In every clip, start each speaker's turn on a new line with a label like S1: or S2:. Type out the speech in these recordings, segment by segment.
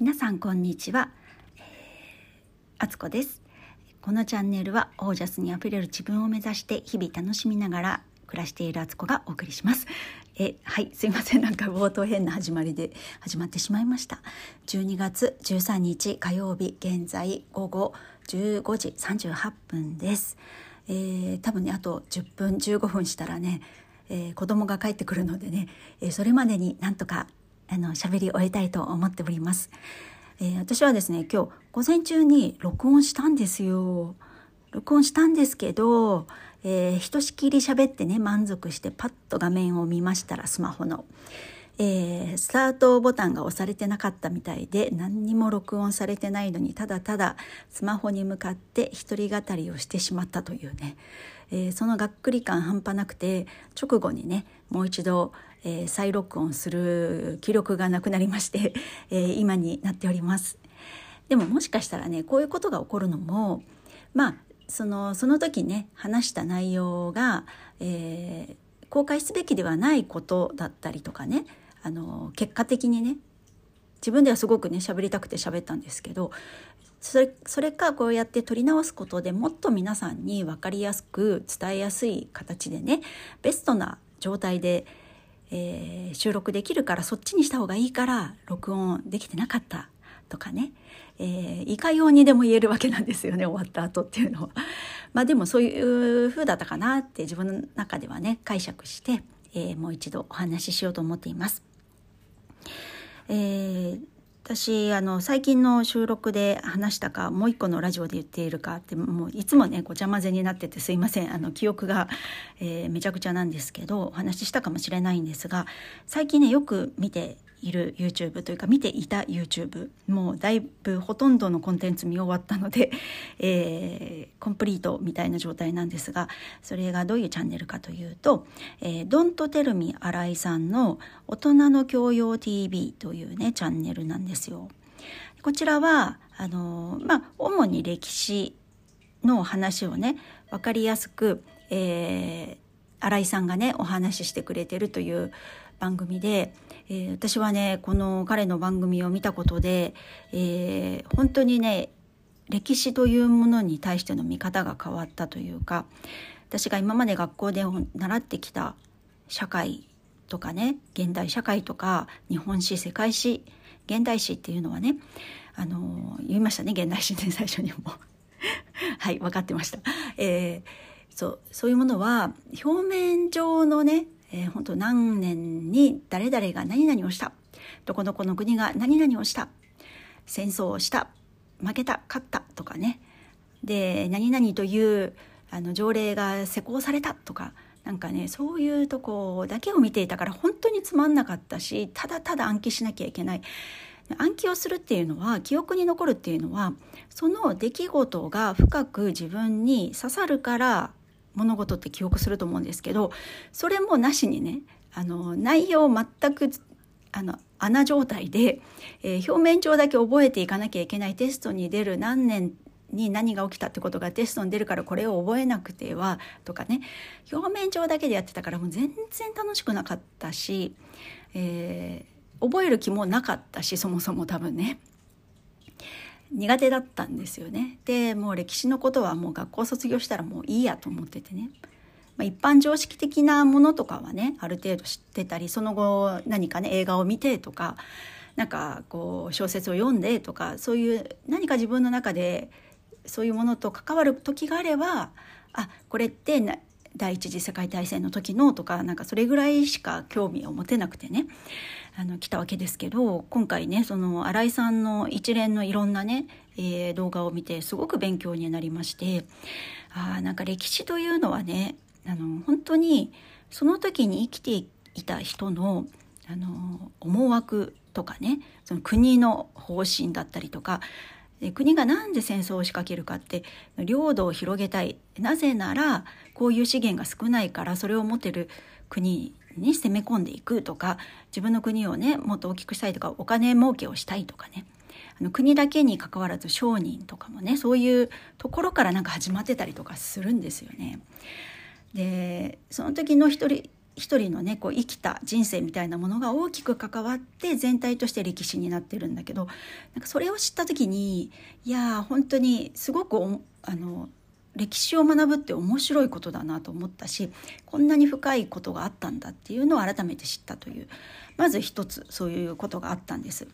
S1: 皆さんこんにちは、えー、あつこです。このチャンネルはオージャスにあふれる自分を目指して日々楽しみながら暮らしているあつこがお送りします。えはいすいません。なんか冒頭変な始まりで始まってしまいました。12月13日火曜日現在午後15時38分です、えー、多分ねあと10分15分したらねえー、子供が帰ってくるのでね、えー、それまでになんとかあの喋り終えたいと思っております。えー、私はですね今日午前中に録音したんですよ。録音したんですけど、えー、ひとしきり喋ってね満足してパッと画面を見ましたらスマホの、えー、スタートボタンが押されてなかったみたいで何にも録音されてないのにただただスマホに向かって一人語りをしてしまったというね、えー、そのがっくり感半端なくて直後にねもう一度えー、再録音する気力がなくなりまして、えー、今になっております。でももしかしたらねこういうことが起こるのもまあそのその時ね話した内容が、えー、公開すべきではないことだったりとかねあの結果的にね自分ではすごくね喋りたくて喋ったんですけどそれそれかこうやって撮り直すことでもっと皆さんに分かりやすく伝えやすい形でねベストな状態でえー、収録できるからそっちにした方がいいから録音できてなかったとかね、えー、いかようにでも言えるわけなんですよね終わった後っていうのは。まあでもそういう風だったかなって自分の中ではね解釈して、えー、もう一度お話ししようと思っています。えー、私あの最近の収録で話したかもう一個のラジオで言っているかってもういつもねごちゃ混ぜになっててすいません。あの記憶が、えー、めちゃくちゃなんですけどお話ししたかもしれないんですが最近ねよく見ている YouTube というか見ていた YouTube もうだいぶほとんどのコンテンツ見終わったので、えー、コンプリートみたいな状態なんですがそれがどういうチャンネルかというと「えー、Don't Tell Me 新井さんの大人の教養 TV」というねチャンネルなんですよ。こちらはあのまあ主に歴史の話をね分かりやすく、えー、新井さんがねお話ししてくれてるという番組で、えー、私はねこの彼の番組を見たことで、えー、本当にね歴史というものに対しての見方が変わったというか私が今まで学校で習ってきた社会とかね現代社会とか日本史世界史現代史っていうのはねあの言いましたね現代史ね最初にも はい分かってました、えー、そうそういうものは表面上のねえー、本当何年に誰々が何々をした。どこどこの国が何々をした。戦争をした。負けた。勝ったとかね。で何々というあの条例が施行された。とかなんかねそういうとこだけを見ていたから本当につまんなかったしただただ暗記しなきゃいけない。暗記をするっていうのは記憶に残るっていうのはその出来事が深く自分に刺さるから物事って記憶すると思うんですけどそれもなしにねあの内容全くあの穴状態で、えー、表面上だけ覚えていかなきゃいけないテストに出る何年に何が起きたってことがテストに出るからこれを覚えなくてはとかね表面上だけでやってたからもう全然楽しくなかったし、えー、覚える気もなかったしそもそも多分ね。苦手だったんですよね。でもう歴史のことはもう学校卒業したらもういいやと思っててね。まあ、一般常識的なものとかはねある程度知ってたりその後何かね映画を見てとかなんかこう小説を読んでとかそういう何か自分の中でそういうものと関わる時があればあこれって第一次世界大戦の時のとかなんかそれぐらいしか興味を持てなくてねあの来たわけですけど今回ねその新井さんの一連のいろんなね、えー、動画を見てすごく勉強になりましてあなんか歴史というのはねあの本当にその時に生きていた人のあの思惑とかねその国の方針だったりとか国が何で戦争を仕掛けるかって領土を広げたいなぜならこういう資源が少ないからそれを持ってる国に攻め込んでいくとか自分の国をねもっと大きくしたいとかお金儲けをしたいとかねあの国だけにかかわらず商人とかもねそういうところからなんか始まってたりとかするんですよね。でその時の一人一人のねこう生きた人生みたいなものが大きく関わって全体として歴史になってるんだけどなんかそれを知った時にいや本当にすごくあの歴史を学ぶって面白いことだなと思ったしこんなに深いことがあったんだっていうのを改めて知ったというまず一つそういうことがあったんです。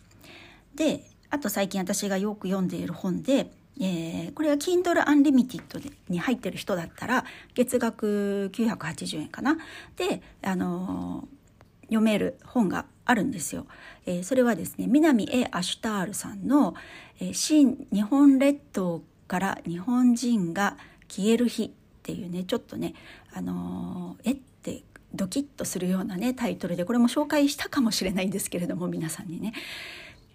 S1: であと最近私がよく読んでいる本でえー、これは Kindle Unlimited に入ってる人だったら月額980円かなで、あのー、読める本があるんですよ。えー、それはですね南 A アシュタールさんの「え、新日本列島から日本人が消える日」っていうねちょっとね、あのえってドキッとするようなねタイトルでこれも紹介したかもしれないんですけれども皆さんにね。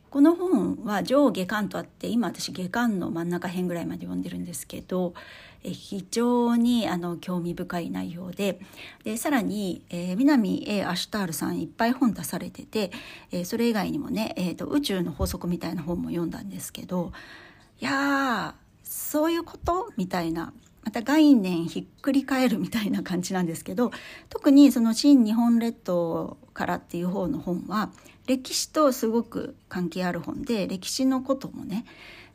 S1: この本は上下巻とあって今私下巻の真ん中辺ぐらいまで読んでるんですけど非常にあの興味深い内容ででさらに、えー、南 A アシュタールさんいっぱい本出されてて、えー、それ以外にもね、えーと、宇宙の法則みたいな本も読んだんですけどいやそういうこと？みたいな。また概念ひっくり返るみたいな感じなんですけど特にその「新日本列島から」っていう方の本は歴史とすごく関係ある本で歴史のこともね、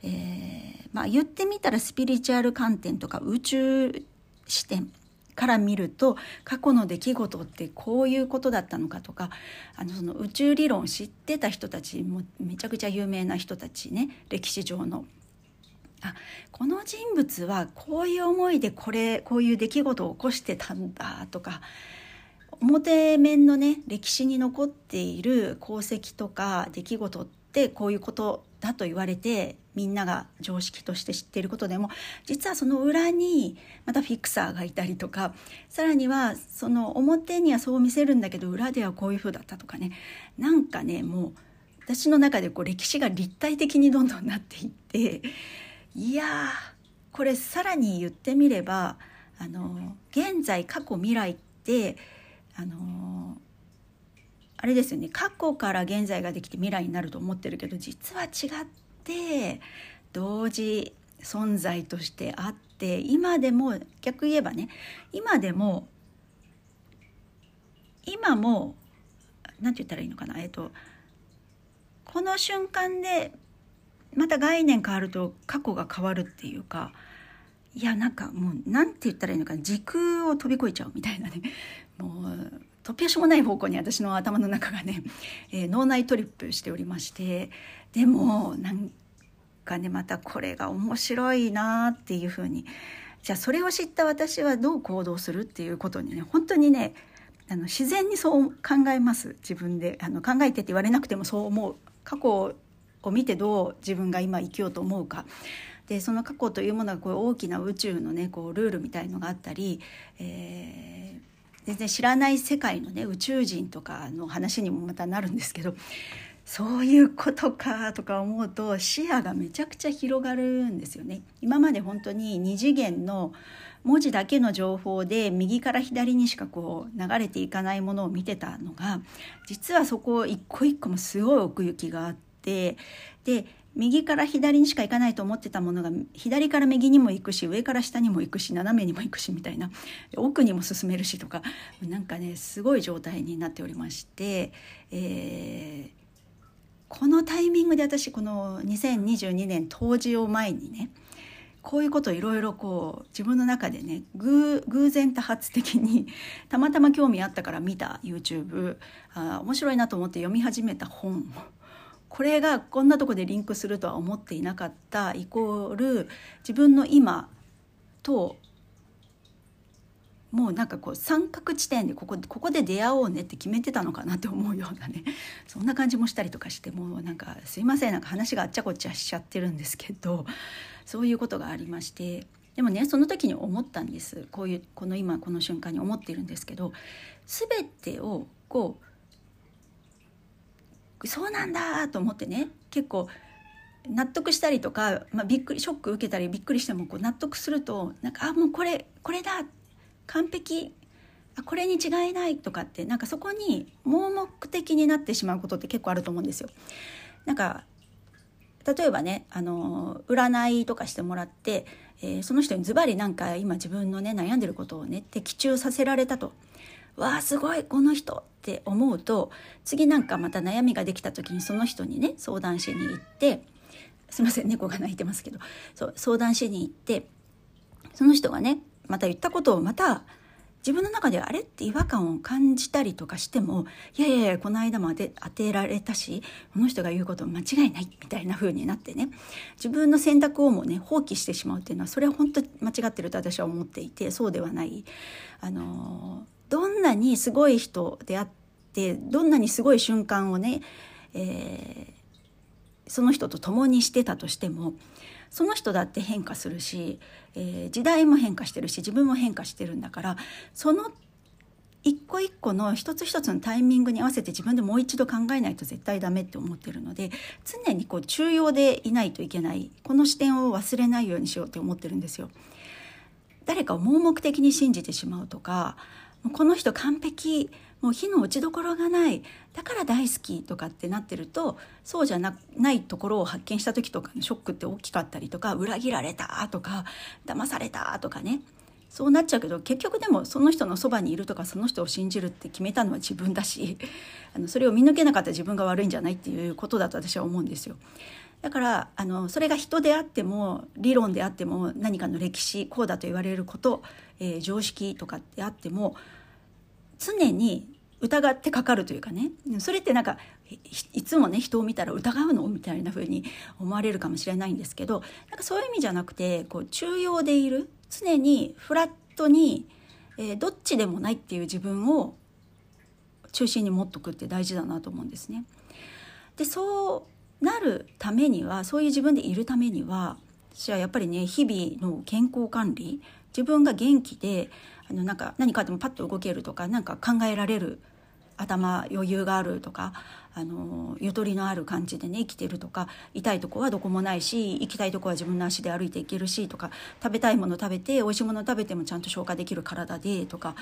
S1: えー、まあ、言ってみたらスピリチュアル観点とか宇宙視点から見ると過去の出来事ってこういうことだったのかとかあのその宇宙理論を知ってた人たちもめちゃくちゃ有名な人たちね歴史上の。あこの人物はこういう思いでこれこういう出来事を起こしてたんだとか表面のね歴史に残っている功績とか出来事ってこういうことだと言われてみんなが常識として知っていることでも実はその裏にまたフィクサーがいたりとかさらにはその表にはそう見せるんだけど裏ではこういう風だったとかね。なんかねもう私の中でこう歴史が立体的にどんどんなっていっていやこれさらに言ってみればあの現在過去未来ってあのあれですよね。過去から現在ができて未来になると思ってるけど実は違って同時存在としてあって今でも逆言えばね今でも今も何て言ったらいいのかな。えっとこの瞬間でまた概念変わると過去が変わるっていうかいやなんかもう何て言ったらいいのか時空を飛び越えちゃうみたいなね。もう突拍子もない方向に私の頭の中がね、えー、脳内トリップしておりましてでもなんかねまたこれが面白いなっていうふうに。じゃあそれを知った私はどう行動するっていうことにね本当にねあの自然にそう考えます。自分で。あの考えてって言われなくてもそう思う。過去を見てどう自分が今生きようと思うか。でその過去というものがこう大きな宇宙のねこうルールみたいのがあったり、えー全然知らない世界のね宇宙人とかの話にもまたなるんですけどそういうことかとか思うと視野がめちゃくちゃ広がるんですよね。今まで本当に2次元の文字だけの情報で右から左にしかこう流れていかないものを見てたのが実はそこ一個一個もすごい奥行きがあってで右から左にしか行かないと思ってたものが左から右にも行くし上から下にも行くし斜めにも行くしみたいな奥にも進めるしとかなんかねすごい状態になっておりまして、えー、このタイミングで私この2022年冬至を前にねこういうことをいろいろこう自分の中でね偶然多発的にたまたま興味あったから見た YouTube あ面白いなと思って読み始めた本これがこんなとこでリンクするとは思っていなかったイコール自分の今ともうなんかこう三角地点でここここで出会おうねって決めてたのかなって思うようなね そんな感じもしたりとかしてもうなんかすいませんなんか話があっちゃこっちゃしちゃってるんですけどそういうことがありましてでもねその時に思ったんです。こういうこの今この瞬間に思ってるんですけど全てをこうそうなんだと思ってね結構納得したりとか、まあ、びっくりショック受けたりびっくりしてもこう納得するとなんかあもうこれこれだ完璧あこれに違いないとかってなんかそこに盲目的になってしまうことって結構あると思うんですよ。なんか例えばねあの占いとかしてもらって、えー、その人にズバリなんか今自分のね悩んでることをね的中させられたとわあすごいこの人って思うと次なんかまた悩みができた時にその人にね相談しに行ってすいません猫が鳴いてますけどそう相談しに行ってその人がねまた言ったことをまた自分の中であれって違和感を感じたりとかしてもいやいやいやこの間も当て当てられたしこの人が言うこと間違いないみたいな風になってね自分の選択をもね放棄してしまうっていうのはそれは本当間違ってると私は思っていてそうではない。あのどんなにすごい人であってどんなにすごい瞬間をね、えー、その人と共にしてたとしてもその人だって変化するし、えー、時代も変化してるし自分も変化してるんだからその一個一個の一つ一つのタイミングに合わせて自分でもう一度考えないと絶対ダメって思ってるので常にこう中庸でいないといけないこの視点を忘れないようにしようって思ってるんですよ。誰かを盲目的に信じてしまうとかこの人完璧。もう火の打ちどころがない。だから大好きとかってなってるとそうじゃなないところを発見した時とかのショックって大きかったりとか裏切られたとか騙されたとかね。そうなっちゃうけど結局でもその人のそばにいるとかその人を信じるって決めたのは自分だし あのそれを見抜けなかった自分が悪いんじゃないっていうことだと私は思うんですよ。だからあのそれが人であっても理論であっても何かの歴史こうだと言われること、えー、常識とかであっても常に疑ってかかるというかねそれってなんかいつもね人を見たら疑うのみたいな風に思われるかもしれないんですけどなんかそういう意味じゃなくてこう中庸でいる常にフラットに、えー、どっちでもないっていう自分を中心に持っとくって大事だなと思うんですね。でそうなるためにはそういう自分でいるためには私はやっぱりね日々の健康管理自分が元気であのなんか何かでもパッと動けるとか何か考えられる頭余裕があるとかあのゆとりのある感じでね生きてるとか痛いとこはどこもないし行きたいとこは自分の足で歩いていけるしとか食べたいもの食べて美味しいもの食べてもちゃんと消化できる体でとか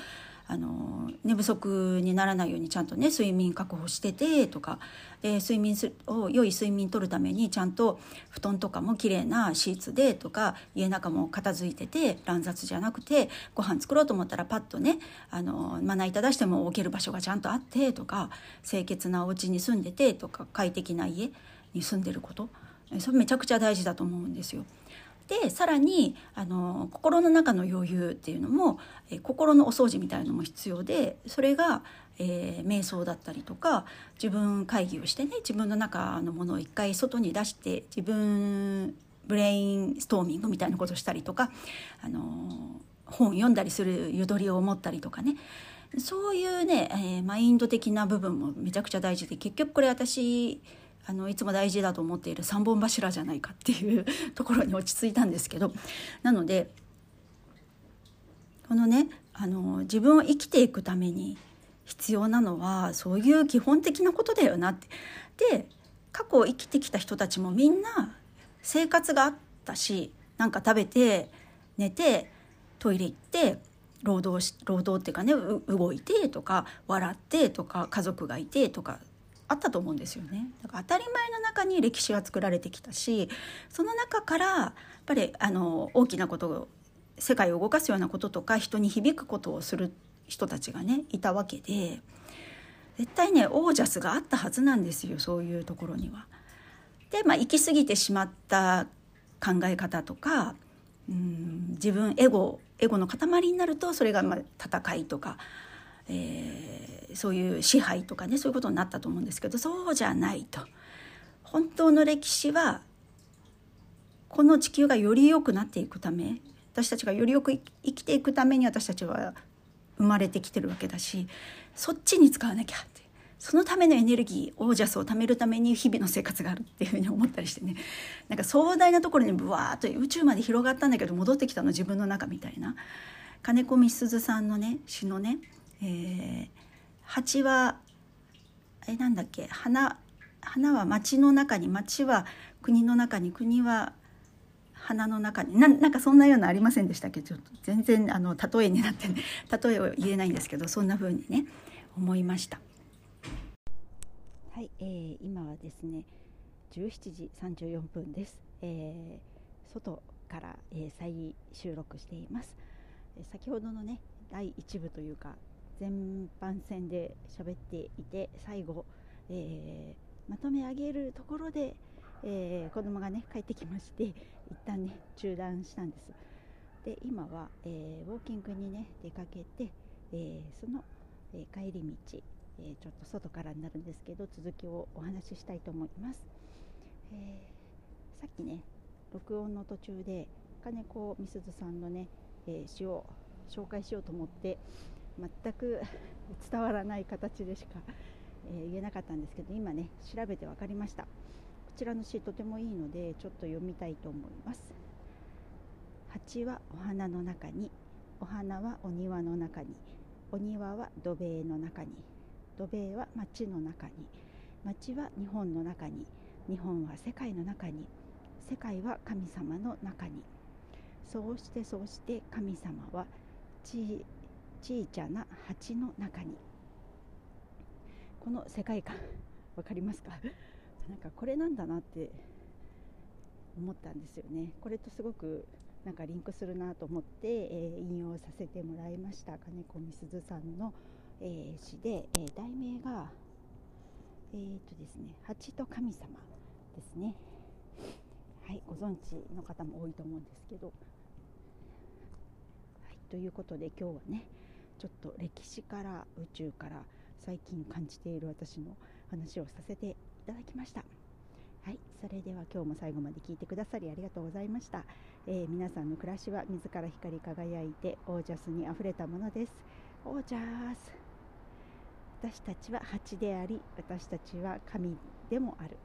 S1: あの寝不足にならないようにちゃんとね睡眠確保しててとかで睡眠すを良い睡眠とるためにちゃんと布団とかも綺麗なシーツでとか家の中も片付いてて乱雑じゃなくてご飯作ろうと思ったらパッとねあのまな板出しても置ける場所がちゃんとあってとか清潔なお家に住んでてとか快適な家に住んでることそれめちゃくちゃ大事だと思うんですよ。でさらにあの心の中の余裕っていうのも、え心のお掃除みたいなのも必要でそれが、えー、瞑想だったりとか自分会議をしてね自分の中のものを一回外に出して自分ブレインストーミングみたいなことしたりとかあの本読んだりするゆとりを持ったりとかねそういうね、えー、マインド的な部分もめちゃくちゃ大事で結局これ私あのいつも大事だと思っている3本柱じゃないかっていう ところに落ち着いたんですけどなのでこのねあの自分を生きていくために必要なのはそういう基本的なことだよなって。で過去生きてきた人たちもみんな生活があったしなんか食べて寝てトイレ行って労働し労働っていうかね動いてとか笑ってとか家族がいてとかあったと思うんですよねだから当たり前の中に歴史は作られてきたしその中からやっぱりあの大きなことを世界を動かすようなこととか人に響くことをする人たちがねいたわけで絶対ねオージャスがあったはずなんですよそういうところには。でまあ行き過ぎてしまった考え方とかうん自分エゴエゴの塊になるとそれがまあ戦いとか、えー、そういう支配とかねそういうことになったと思うんですけどそうじゃないと。本当の歴史はこの地球がより良くなっていくため私たちがよりよく生きていくために私たちは生まれてきてるわけだしそっちに使わなきゃってそのためのエネルギーオージャスを貯めるために日々の生活があるっていうふうに思ったりしてね。なんか壮大なところにブワーッと宇宙まで広がったんだけど戻ってきたの自分の中みたいな。金子みすずさんのね詩のね、えー、蜂はえなんだっけ花花は町の中に町は国の中に国は花の中になんかそんなようなありませんでしたっけ？ちょっと全然あの例えになって、ね、例えを言えないんですけどそんな風にね思いました。はい、えー、今はですね17時34分です、えー、外から、えー、再収録しています、え先ほどのね第1部というか全般戦で喋っていて最後、えー、まとめ上げるところで、えー、子供がね帰ってきまして一旦ね中断したんです。で今は、えー、ウォーキングにね出かけて、えその、え帰り道、えちょっと外からになるんですけど続きをお話ししたいと思います、えさっきね録音の途中で金子みすずさんのね、え詩を紹介しようと思って全く 伝わらない形でしか、え言えなかったんですけど今ね調べて分かりました。こちらの詩とてもいいのでちょっと読みたいと思います。蜂はお花の中にお花はお庭の中にお庭は土塀の中に。土塀は町の中に町は日本の中に日本は世界の中に世界は神様の中に。そうしてそうして神様はち小さな鉢の中に。この世界観 分かりますか？なんかこれなんだなって思ったんですよね。これとすごくなんかリンクするなと思って、えー、引用させてもらいました。金子みすずさんの、えー、詩で、えー、題名がえー、とですね「蜂と神様」ですね。はいご存知の方も多いと思うんですけど。はいということで今日はねちょっと歴史から宇宙から最近感じている私の話をさせていただきました。はいそれでは今日も最後まで聞いてくださりありがとうございました、えー、皆さんの暮らしは自ら光り輝いてオージャスにあふれたものです。オージャス。私たちは蜂であり私たちは神でもある。